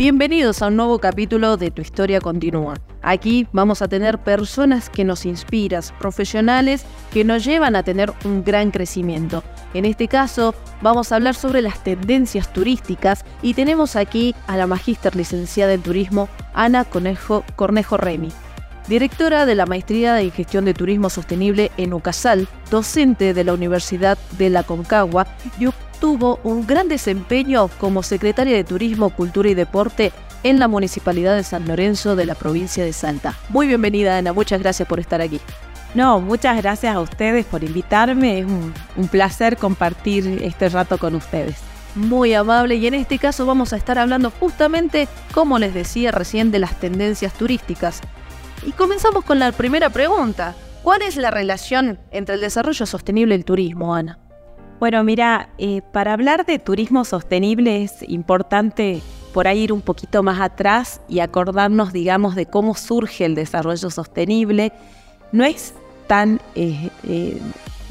Bienvenidos a un nuevo capítulo de Tu Historia Continúa. Aquí vamos a tener personas que nos inspiran, profesionales que nos llevan a tener un gran crecimiento. En este caso, vamos a hablar sobre las tendencias turísticas y tenemos aquí a la magíster licenciada en turismo, Ana Conejo, Cornejo Remy directora de la Maestría en Gestión de Turismo Sostenible en UCASAL, docente de la Universidad de la Concagua y obtuvo un gran desempeño como secretaria de Turismo, Cultura y Deporte en la Municipalidad de San Lorenzo de la provincia de Salta. Muy bienvenida Ana, muchas gracias por estar aquí. No, muchas gracias a ustedes por invitarme, es un, un placer compartir este rato con ustedes muy amable y en este caso vamos a estar hablando justamente, como les decía recién, de las tendencias turísticas. Y comenzamos con la primera pregunta. ¿Cuál es la relación entre el desarrollo sostenible y el turismo, Ana? Bueno, mira, eh, para hablar de turismo sostenible es importante por ahí ir un poquito más atrás y acordarnos, digamos, de cómo surge el desarrollo sostenible. No es tan eh, eh,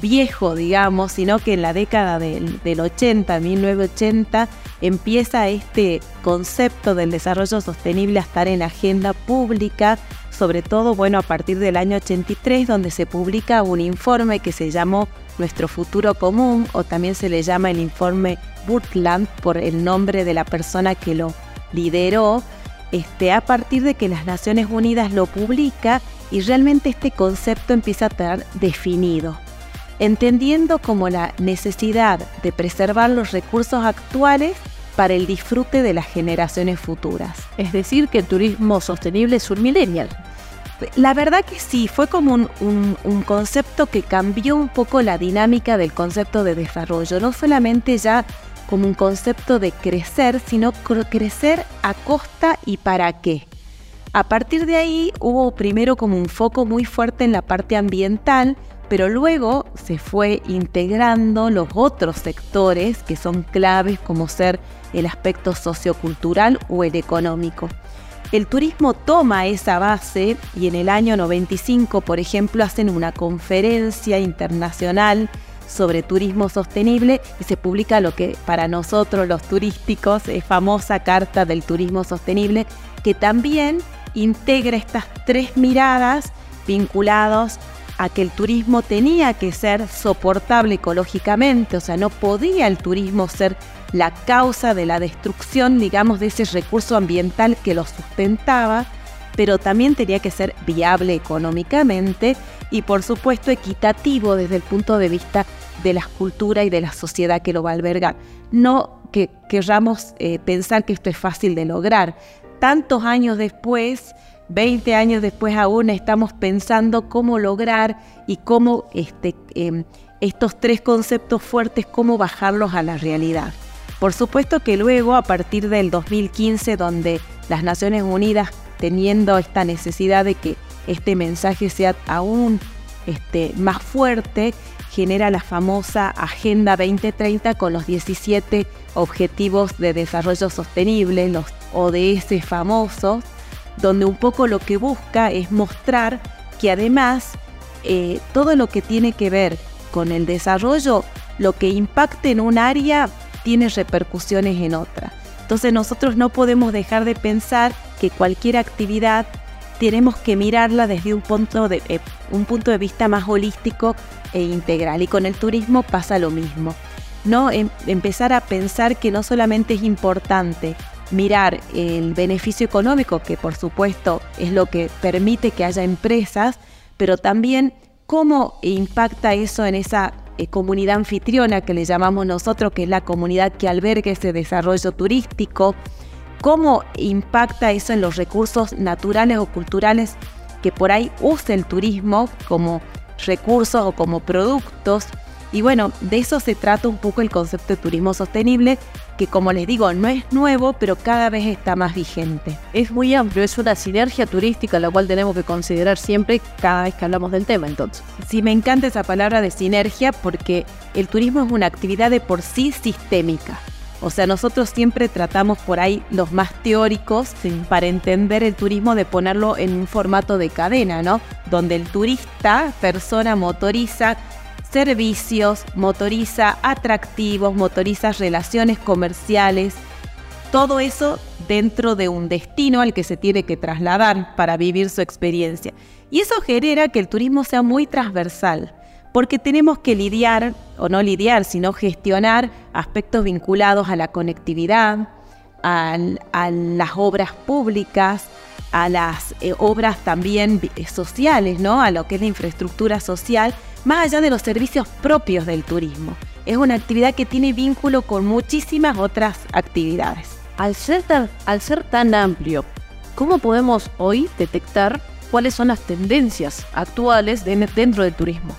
viejo, digamos, sino que en la década del, del 80, 1980, empieza este concepto del desarrollo sostenible a estar en agenda pública sobre todo, bueno, a partir del año 83, donde se publica un informe que se llamó Nuestro Futuro Común, o también se le llama el informe Burtland por el nombre de la persona que lo lideró, este, a partir de que las Naciones Unidas lo publica y realmente este concepto empieza a estar definido, entendiendo como la necesidad de preservar los recursos actuales para el disfrute de las generaciones futuras. Es decir, que el turismo sostenible es un millennial. La verdad que sí, fue como un, concepto que cambió un poco la dinámica del concepto de desarrollo, no solamente ya como un concepto de crecer, sino crecer a costa y para qué. A partir de ahí hubo primero como un foco muy fuerte en la parte ambiental, pero luego se fue integrando los otros sectores que son claves como ser el aspecto sociocultural o el económico. El turismo toma esa base y en el año 95, por ejemplo, hacen una conferencia internacional sobre turismo sostenible y se publica lo que para nosotros los turísticos es famosa Carta del Turismo Sostenible, que también integra estas tres miradas vinculados a que el turismo tenía que ser soportable ecológicamente, o sea, no podía el turismo ser la causa de la destrucción, digamos, de ese recurso ambiental que lo sustentaba, pero también tenía que ser viable económicamente y por supuesto equitativo desde el punto de vista de la cultura y de la sociedad que lo va a albergar. No que querramos eh, pensar que esto es fácil de lograr. Tantos años después, 20 años después aún, estamos pensando cómo lograr y cómo este, em, estos tres conceptos fuertes, cómo bajarlos a la realidad. Por supuesto que luego, a partir del 2015, donde las Naciones Unidas, teniendo esta necesidad de que este mensaje sea aún este, más fuerte, genera la famosa Agenda 2030 con los 17 Objetivos de Desarrollo Sostenible, los ODS famosos, donde un poco lo que busca es mostrar que además eh, todo lo que tiene que ver con el desarrollo, lo que impacte en un área tiene repercusiones en otra. Entonces nosotros no podemos dejar de pensar que cualquier actividad tenemos que mirarla desde un punto de, eh, un punto de vista más holístico e integral. Y con el turismo pasa lo mismo. ¿no? Em, empezar a pensar que no solamente es importante mirar el beneficio económico, que por supuesto es lo que permite que haya empresas, pero también cómo impacta eso en esa eh, comunidad anfitriona que le llamamos nosotros, que es la comunidad que alberga ese desarrollo turístico, cómo impacta eso en los recursos naturales o culturales que por ahí usa el turismo como recursos o como productos. Y bueno, de eso se trata un poco el concepto de turismo sostenible, que como les digo, no es nuevo, pero cada vez está más vigente. Es muy amplio, es una sinergia turística la cual tenemos que considerar siempre cada vez que hablamos del tema entonces. Sí, me encanta esa palabra de sinergia porque el turismo es una actividad de por sí sistémica. O sea, nosotros siempre tratamos por ahí los más teóricos para entender el turismo de ponerlo en un formato de cadena, ¿no? Donde el turista, persona, motoriza servicios, motoriza atractivos, motoriza relaciones comerciales. Todo eso dentro de un destino al que se tiene que trasladar para vivir su experiencia. Y eso genera que el turismo sea muy transversal, porque tenemos que lidiar, o no lidiar, sino gestionar aspectos vinculados a la conectividad, a, las obras públicas, a las eh, obras también sociales, ¿no? a lo que es la infraestructura social, más allá de los servicios propios del turismo. Es una actividad que tiene vínculo con muchísimas otras actividades. Al ser tan, al ser tan amplio, ¿cómo podemos hoy detectar cuáles son las tendencias actuales dentro del turismo?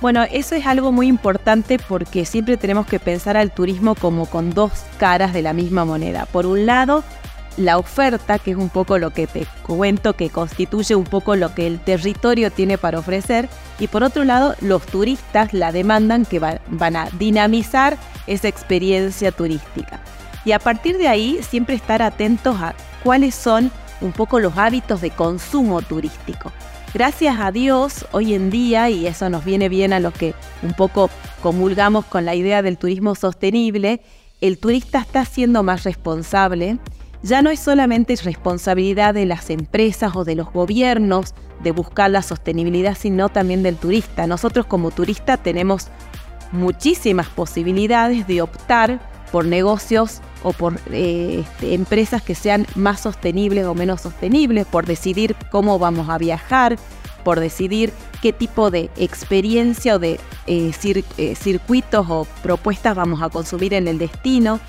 Bueno, eso es algo muy importante porque siempre tenemos que pensar al turismo como con dos caras de la misma moneda. Por un lado, la oferta, que es un poco lo que te cuento, que constituye un poco lo que el territorio tiene para ofrecer, y por otro lado, los turistas la demandan que van a dinamizar esa experiencia turística. Y a partir de ahí, siempre estar atentos a cuáles son un poco los hábitos de consumo turístico. Gracias a Dios, hoy en día, y eso nos viene bien a los que un poco comulgamos con la idea del turismo sostenible, el turista está siendo más responsable. Ya no es solamente responsabilidad de las empresas o de los gobiernos de buscar la sostenibilidad, sino también del turista. Nosotros como turista tenemos muchísimas posibilidades de optar por negocios o por eh, este, empresas que sean más sostenibles o menos sostenibles, por decidir cómo vamos a viajar, por decidir qué tipo de experiencia o de eh, eh, circuitos o propuestas vamos a consumir en el destino.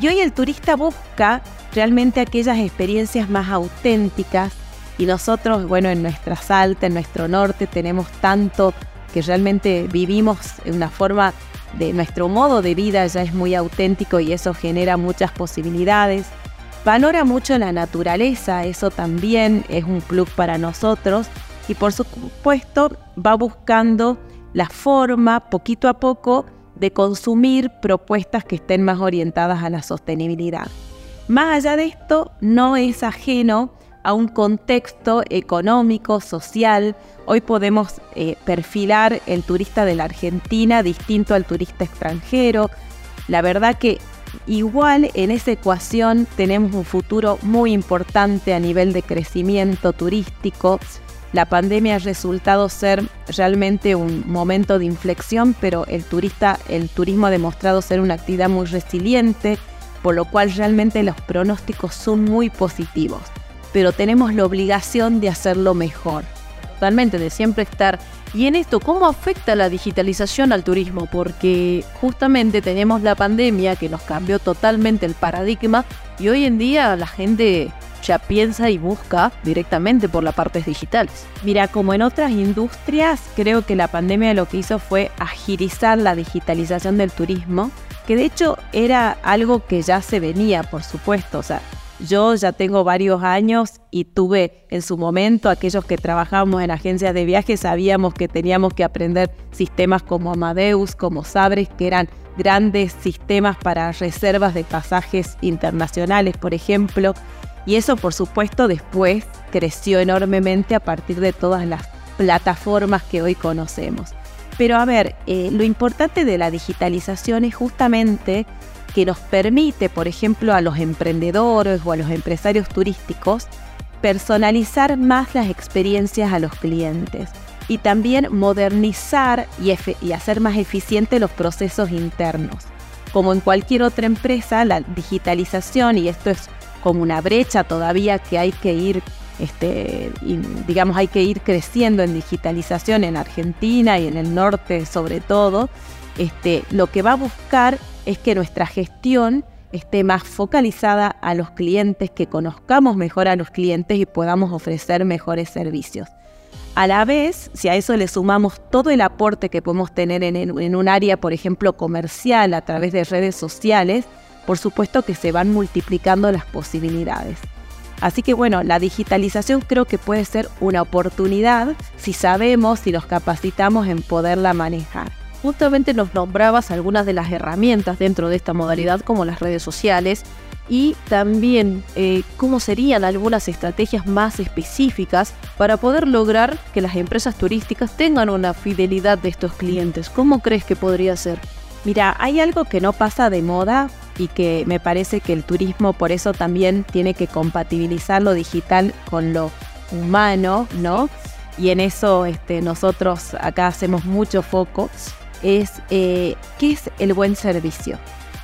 Y hoy el turista busca realmente aquellas experiencias más auténticas y nosotros, bueno, en nuestra Salta, en nuestro norte, tenemos tanto que realmente vivimos en una forma de nuestro modo de vida ya es muy auténtico y eso genera muchas posibilidades. Valora mucho la naturaleza, eso también es un club para nosotros y por supuesto va buscando la forma poquito a poco de consumir propuestas que estén más orientadas a la sostenibilidad. Más allá de esto, no es ajeno a un contexto económico, social. Hoy podemos eh, perfilar el turista de la Argentina distinto al turista extranjero. La verdad que igual en esa ecuación tenemos un futuro muy importante a nivel de crecimiento turístico. La pandemia ha resultado ser realmente un momento de inflexión, pero el turista, el turismo ha demostrado ser una actividad muy resiliente, por lo cual realmente los pronósticos son muy positivos pero tenemos la obligación de hacerlo mejor. Totalmente, de siempre estar. Y en esto, ¿cómo afecta la digitalización al turismo? Porque justamente tenemos la pandemia que nos cambió totalmente el paradigma y hoy en día la gente ya piensa y busca directamente por las partes digitales. Mira, como en otras industrias, creo que la pandemia lo que hizo fue agilizar la digitalización del turismo, que de hecho era algo que ya se venía, por supuesto. Yo ya tengo varios años y tuve en su momento, aquellos que trabajábamos en agencias de viajes, sabíamos que teníamos que aprender sistemas como Amadeus, como Sabres, que eran grandes sistemas para reservas de pasajes internacionales, por ejemplo. Y eso, por supuesto, después creció enormemente a partir de todas las plataformas que hoy conocemos. Pero a ver, eh, lo importante de la digitalización es justamente que nos permite, por ejemplo, a los emprendedores o a los empresarios turísticos, personalizar más las experiencias a los clientes y también modernizar y, hacer más eficientes los procesos internos. Como en cualquier otra empresa, la digitalización, y esto es como una brecha todavía que hay que ir, este, digamos, hay que ir creciendo en digitalización en Argentina y en el norte sobre todo, este, lo que va a buscar es que nuestra gestión esté más focalizada a los clientes, que conozcamos mejor a los clientes y podamos ofrecer mejores servicios. A la vez, si a eso le sumamos todo el aporte que podemos tener en, un área, por ejemplo, comercial a través de redes sociales, por supuesto que se van multiplicando las posibilidades. Así que bueno, la digitalización creo que puede ser una oportunidad si sabemos, si nos capacitamos en poderla manejar. Justamente nos nombrabas algunas de las herramientas dentro de esta modalidad como las redes sociales y también eh, cómo serían algunas estrategias más específicas para poder lograr que las empresas turísticas tengan una fidelidad de estos clientes. ¿Cómo crees que podría ser? Mira, hay algo que no pasa de moda, y que me parece que el turismo por eso también tiene que compatibilizar lo digital con lo humano, ¿no? Y en eso este, nosotros acá hacemos mucho foco, es eh, qué es el buen servicio.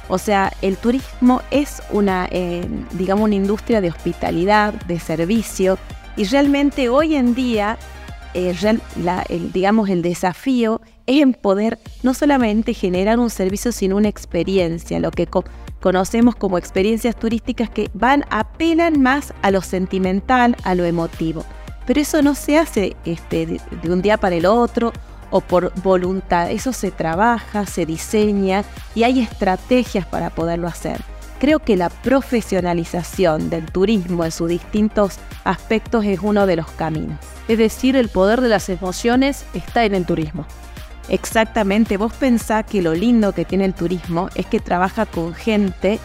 O sea, el turismo es una, eh, digamos, una industria de hospitalidad, de servicio, y realmente hoy en día, eh, el, digamos, el desafío es en poder no solamente generar un servicio, sino una experiencia, lo que conocemos como experiencias turísticas que van, apelan más a lo sentimental, a lo emotivo. Pero eso no se hace este, de un día para el otro o por voluntad. Eso se trabaja, se diseña y hay estrategias para poderlo hacer. Creo que la profesionalización del turismo en sus distintos aspectos es uno de los caminos. Es decir, el poder de las emociones está en el turismo. Exactamente, vos pensás que lo lindo que tiene el turismo es que trabaja con gente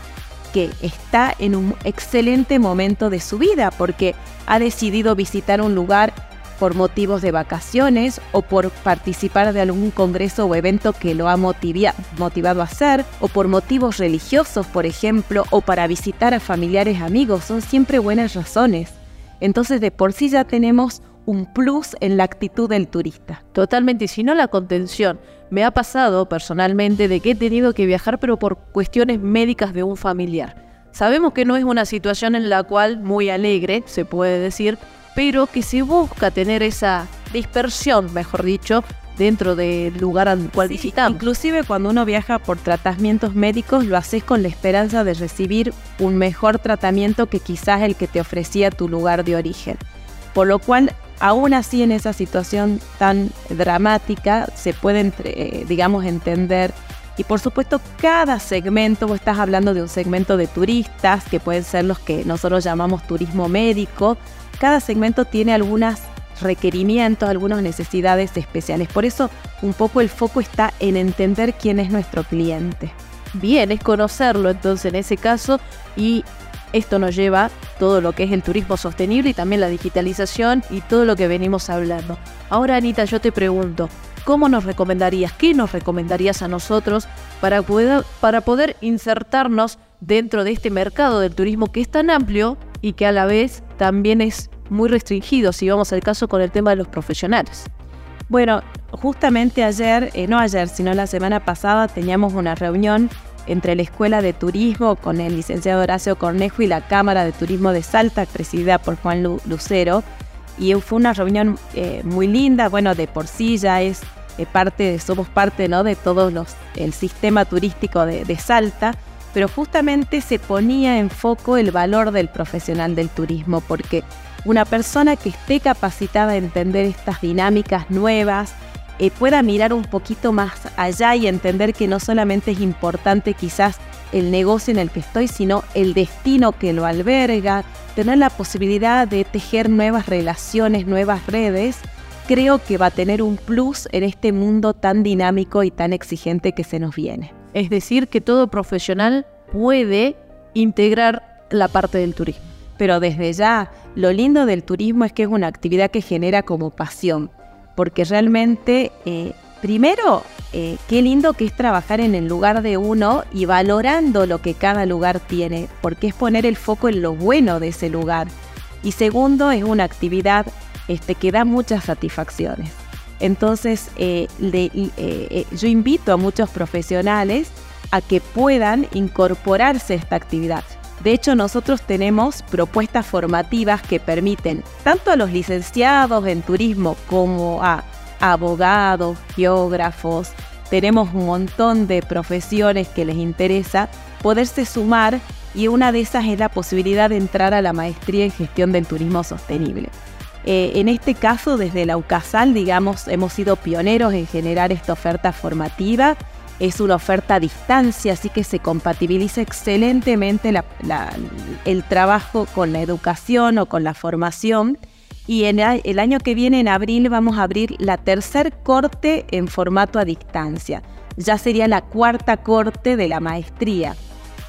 que está en un excelente momento de su vida porque ha decidido visitar un lugar por motivos de vacaciones o por participar de algún congreso o evento que lo ha motivado a hacer, o por motivos religiosos, por ejemplo, o para visitar a familiares amigos. Son siempre buenas razones. Entonces de por sí ya tenemos un plus en la actitud del turista. Totalmente, y si no la contención. Me ha pasado personalmente de que he tenido que viajar pero por cuestiones médicas de un familiar. Sabemos que no es una situación en la cual muy alegre, se puede decir, pero que se busca tener esa dispersión, mejor dicho, dentro del lugar al cual visitamos. Inclusive cuando uno viaja por tratamientos médicos, lo haces con la esperanza de recibir un mejor tratamiento que quizás el que te ofrecía tu lugar de origen. Por lo cual, aún así en esa situación tan dramática, se puede, eh, digamos, entender y por supuesto, cada segmento, vos estás hablando de un segmento de turistas, que pueden ser los que nosotros llamamos turismo médico, cada segmento tiene algunos requerimientos, algunas necesidades especiales. Por eso un poco el foco está en entender quién es nuestro cliente. Bien, es conocerlo entonces en ese caso y esto nos lleva todo lo que es el turismo sostenible y también la digitalización y todo lo que venimos hablando. Ahora Anita, yo te pregunto, ¿cómo nos recomendarías, qué nos recomendarías a nosotros para poder, para poder insertarnos dentro de este mercado del turismo que es tan amplio y que a la vez también es muy restringido si vamos al caso con el tema de los profesionales. Bueno, justamente ayer, eh, no ayer, sino la semana pasada, teníamos una reunión entre la Escuela de Turismo con el licenciado Horacio Cornejo y la Cámara de Turismo de Salta, presidida por Juan Lucero. Y fue una reunión eh, muy linda, bueno, de por sí ya es eh, parte, somos parte ¿no? de todo los, el sistema turístico de, de Salta pero justamente se ponía en foco el valor del profesional del turismo, porque una persona que esté capacitada a entender estas dinámicas nuevas, eh, pueda mirar un poquito más allá y entender que no solamente es importante quizás el negocio en el que estoy, sino el destino que lo alberga, tener la posibilidad de tejer nuevas relaciones, nuevas redes, creo que va a tener un plus en este mundo tan dinámico y tan exigente que se nos viene. Es decir, que todo profesional puede integrar la parte del turismo. Pero desde ya, lo lindo del turismo es que es una actividad que genera como pasión, porque realmente, eh, primero, eh, qué lindo que es trabajar en el lugar de uno y valorando lo que cada lugar tiene, porque es poner el foco en lo bueno de ese lugar. Y segundo, es una actividad este, que da muchas satisfacciones. Entonces, eh, eh, eh, yo invito a muchos profesionales a que puedan incorporarse a esta actividad. De hecho, nosotros tenemos propuestas formativas que permiten tanto a los licenciados en turismo como a abogados, geógrafos, tenemos un montón de profesiones que les interesa poderse sumar y una de esas es la posibilidad de entrar a la maestría en gestión del turismo sostenible. Eh, en este caso, desde la UCASAL, digamos, hemos sido pioneros en generar esta oferta formativa. Es una oferta a distancia, así que se compatibiliza excelentemente el trabajo con la educación o con la formación. Y en el año que viene, en abril, vamos a abrir la tercer corte en formato a distancia. Ya sería la cuarta corte de la maestría.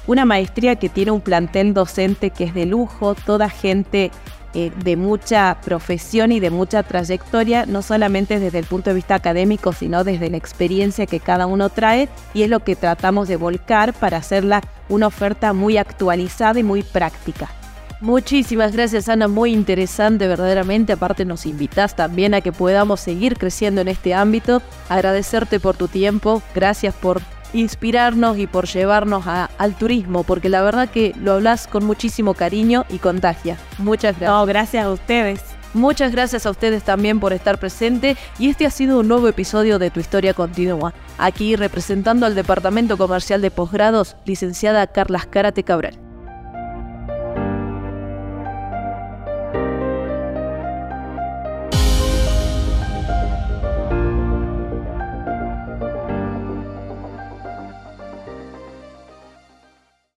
Una maestría que tiene un plantel docente que es de lujo, toda gente eh, de mucha profesión y de mucha trayectoria, no solamente desde el punto de vista académico, sino desde la experiencia que cada uno trae y es lo que tratamos de volcar para hacerla una oferta muy actualizada y muy práctica. Muchísimas gracias Ana, muy interesante verdaderamente, aparte nos invitas también a que podamos seguir creciendo en este ámbito, agradecerte por tu tiempo, gracias por inspirarnos y por llevarnos al turismo, porque la verdad que lo hablas con muchísimo cariño y contagia. Muchas gracias. No, gracias a ustedes. Muchas gracias a ustedes también por estar presente y este ha sido un nuevo episodio de Tu Historia Continúa. Aquí representando al Departamento Comercial de Posgrados, licenciada Carlas Cárate Cabral.